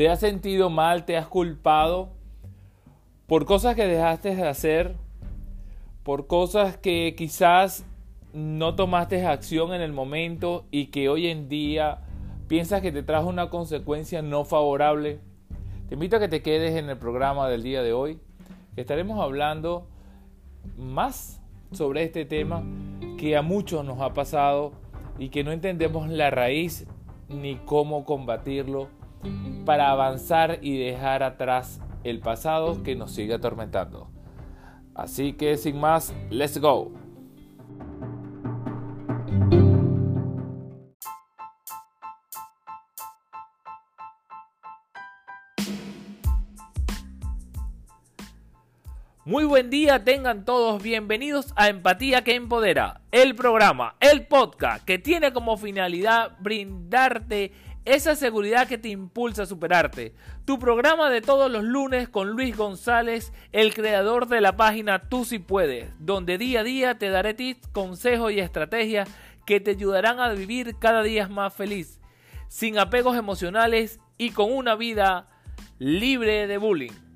¿Te has sentido mal? ¿Te has culpado por cosas que dejaste de hacer? ¿Por cosas que quizás no tomaste acción en el momento y que hoy en día piensas que te trajo una consecuencia no favorable? Te invito a que te quedes en el programa del día de hoy, estaremos hablando más sobre este tema que a muchos nos ha pasado y que no entendemos la raíz ni cómo combatirlo para avanzar y dejar atrás el pasado que nos sigue atormentando. Así que sin más, let's go. Muy buen día, tengan todos bienvenidos a Empatía que Empodera, el programa, el podcast que tiene como finalidad brindarte esa seguridad que te impulsa a superarte. Tu programa de todos los lunes con Luis González, el creador de la página Tú si puedes, donde día a día te daré tips, consejos y estrategias que te ayudarán a vivir cada día más feliz, sin apegos emocionales y con una vida libre de bullying.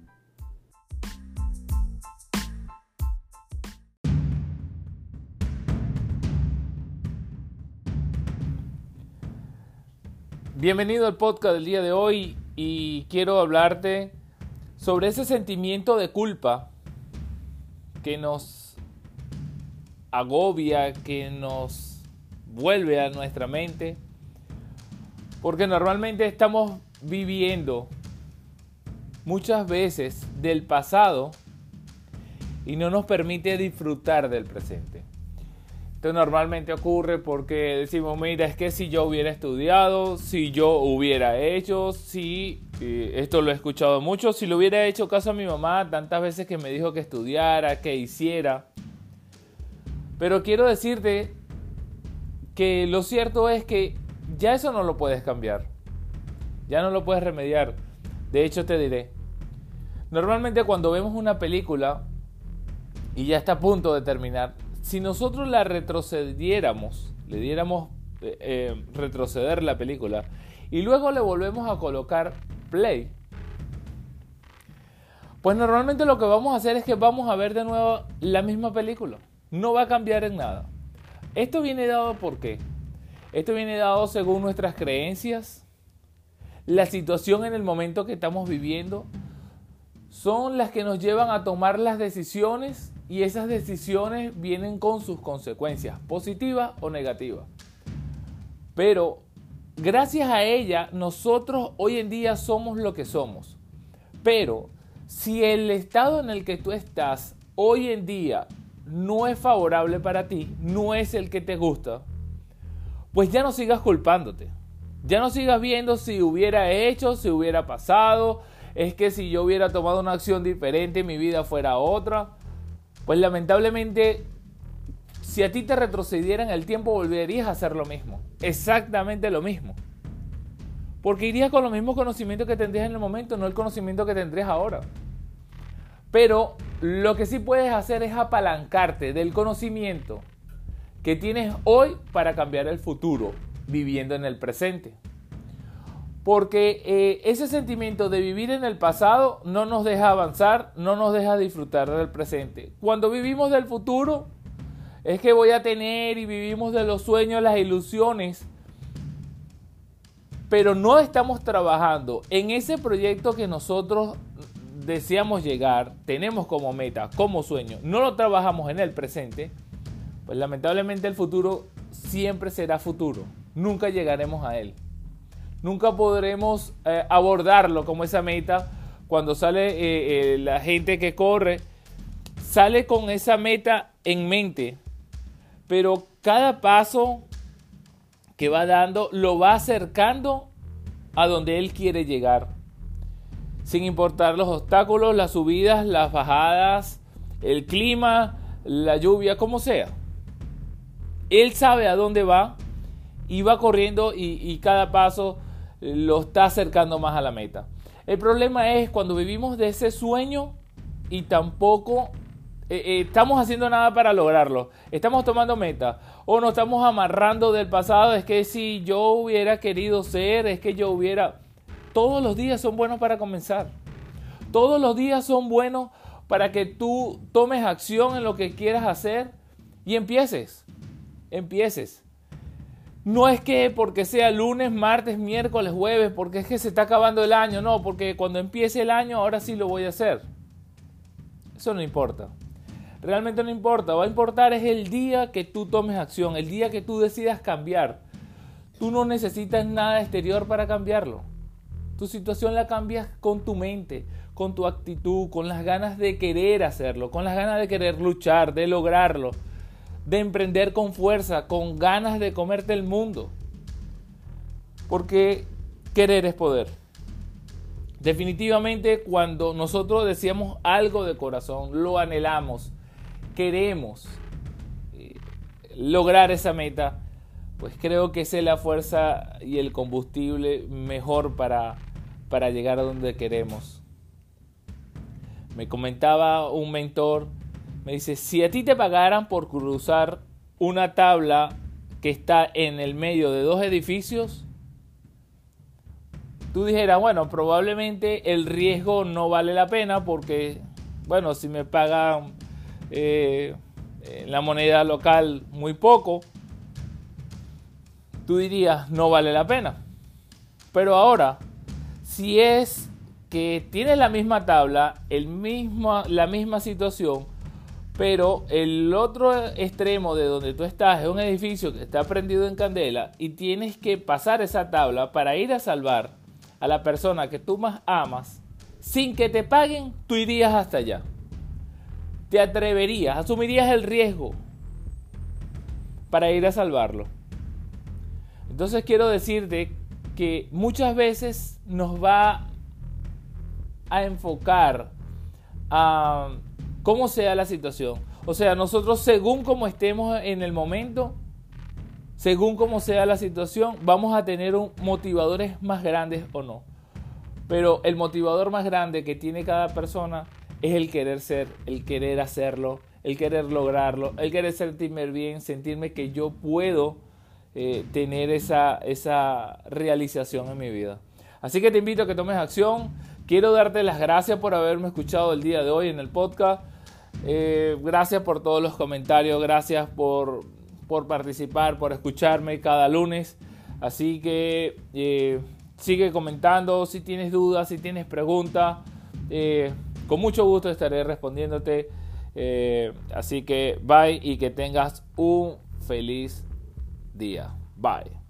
Bienvenido al podcast del día de hoy y quiero hablarte sobre ese sentimiento de culpa que nos agobia, que nos vuelve a nuestra mente, porque normalmente estamos viviendo muchas veces del pasado y no nos permite disfrutar del presente. Normalmente ocurre porque decimos, mira, es que si yo hubiera estudiado, si yo hubiera hecho, si, esto lo he escuchado mucho, si lo hubiera hecho caso a mi mamá tantas veces que me dijo que estudiara, que hiciera. Pero quiero decirte que lo cierto es que ya eso no lo puedes cambiar. Ya no lo puedes remediar. De hecho, te diré. Normalmente cuando vemos una película y ya está a punto de terminar, si nosotros la retrocediéramos, le diéramos eh, eh, retroceder la película y luego le volvemos a colocar play, pues normalmente lo que vamos a hacer es que vamos a ver de nuevo la misma película. No va a cambiar en nada. Esto viene dado por qué? Esto viene dado según nuestras creencias, la situación en el momento que estamos viviendo, son las que nos llevan a tomar las decisiones y esas decisiones vienen con sus consecuencias, positivas o negativas. Pero gracias a ella nosotros hoy en día somos lo que somos. Pero si el estado en el que tú estás hoy en día no es favorable para ti, no es el que te gusta, pues ya no sigas culpándote. Ya no sigas viendo si hubiera hecho, si hubiera pasado, es que si yo hubiera tomado una acción diferente mi vida fuera otra. Pues lamentablemente, si a ti te retrocedieran el tiempo, volverías a hacer lo mismo. Exactamente lo mismo. Porque irías con los mismos conocimientos que tendrías en el momento, no el conocimiento que tendrías ahora. Pero lo que sí puedes hacer es apalancarte del conocimiento que tienes hoy para cambiar el futuro, viviendo en el presente. Porque eh, ese sentimiento de vivir en el pasado no nos deja avanzar, no nos deja disfrutar del presente. Cuando vivimos del futuro, es que voy a tener y vivimos de los sueños, las ilusiones, pero no estamos trabajando en ese proyecto que nosotros deseamos llegar, tenemos como meta, como sueño, no lo trabajamos en el presente, pues lamentablemente el futuro siempre será futuro, nunca llegaremos a él nunca podremos eh, abordarlo como esa meta. Cuando sale eh, eh, la gente que corre, sale con esa meta en mente, pero cada paso que va dando lo va acercando a donde él quiere llegar, sin importar los obstáculos, las subidas, las bajadas, el clima, la lluvia, como sea. Él sabe a dónde va y va corriendo y cada paso lo está acercando más a la meta. El problema es cuando vivimos de ese sueño y tampoco eh, eh, estamos haciendo nada para lograrlo. Estamos tomando meta o nos estamos amarrando del pasado. Es que si yo hubiera querido ser, es que yo hubiera... todos los días son buenos para comenzar. Todos los días son buenos para que tú tomes acción en lo que quieras hacer y empieces. Empieces. No es que porque sea lunes, martes, miércoles, jueves, porque es que se está acabando el año, no, porque cuando empiece el año ahora sí lo voy a hacer. Eso no importa. Realmente no importa. Va a importar es el día que tú tomes acción, el día que tú decidas cambiar. Tú no necesitas nada exterior para cambiarlo. Tu situación la cambias con tu mente, con tu actitud, con las ganas de querer hacerlo, con las ganas de querer luchar, de lograrlo, de emprender con fuerza, con ganas de comerte el mundo. Porque querer es poder. Definitivamente cuando nosotros decíamos algo de corazón, lo anhelamos, queremos eh, lograr esa meta, pues creo que esa es la fuerza y el combustible mejor para, para llegar a donde queremos. Me comentaba un mentor, me dice, si a ti te pagaran por cruzar una tabla que está en el medio de dos edificios, tú dijeras, bueno, probablemente el riesgo no vale la pena porque, bueno, si me pagan eh, la moneda local muy poco, tú dirías, no vale la pena. Pero ahora, si es que tienes la misma tabla, el mismo, la misma situación, pero el otro extremo de donde tú estás es un edificio que está prendido en candela y tienes que pasar esa tabla para ir a salvar a la persona que tú más amas, sin que te paguen, tú irías hasta allá. Te atreverías, asumirías el riesgo para ir a salvarlo. Entonces quiero decirte que muchas veces nos va a enfocar a cómo sea la situación. O sea, nosotros según como estemos en el momento, según cómo sea la situación, vamos a tener un motivadores más grandes o no. Pero el motivador más grande que tiene cada persona es el querer ser, el querer hacerlo, el querer lograrlo, el querer sentirme bien, sentirme que yo puedo eh, tener esa, esa realización en mi vida. Así que te invito a que tomes acción. Quiero darte las gracias por haberme escuchado el día de hoy en el podcast. Eh, gracias por todos los comentarios, gracias por, por, participar, por escucharme cada lunes. Así que eh, sigue comentando si tienes dudas, si tienes preguntas. con mucho gusto estaré respondiéndote. así que bye y que tengas un feliz día. Bye.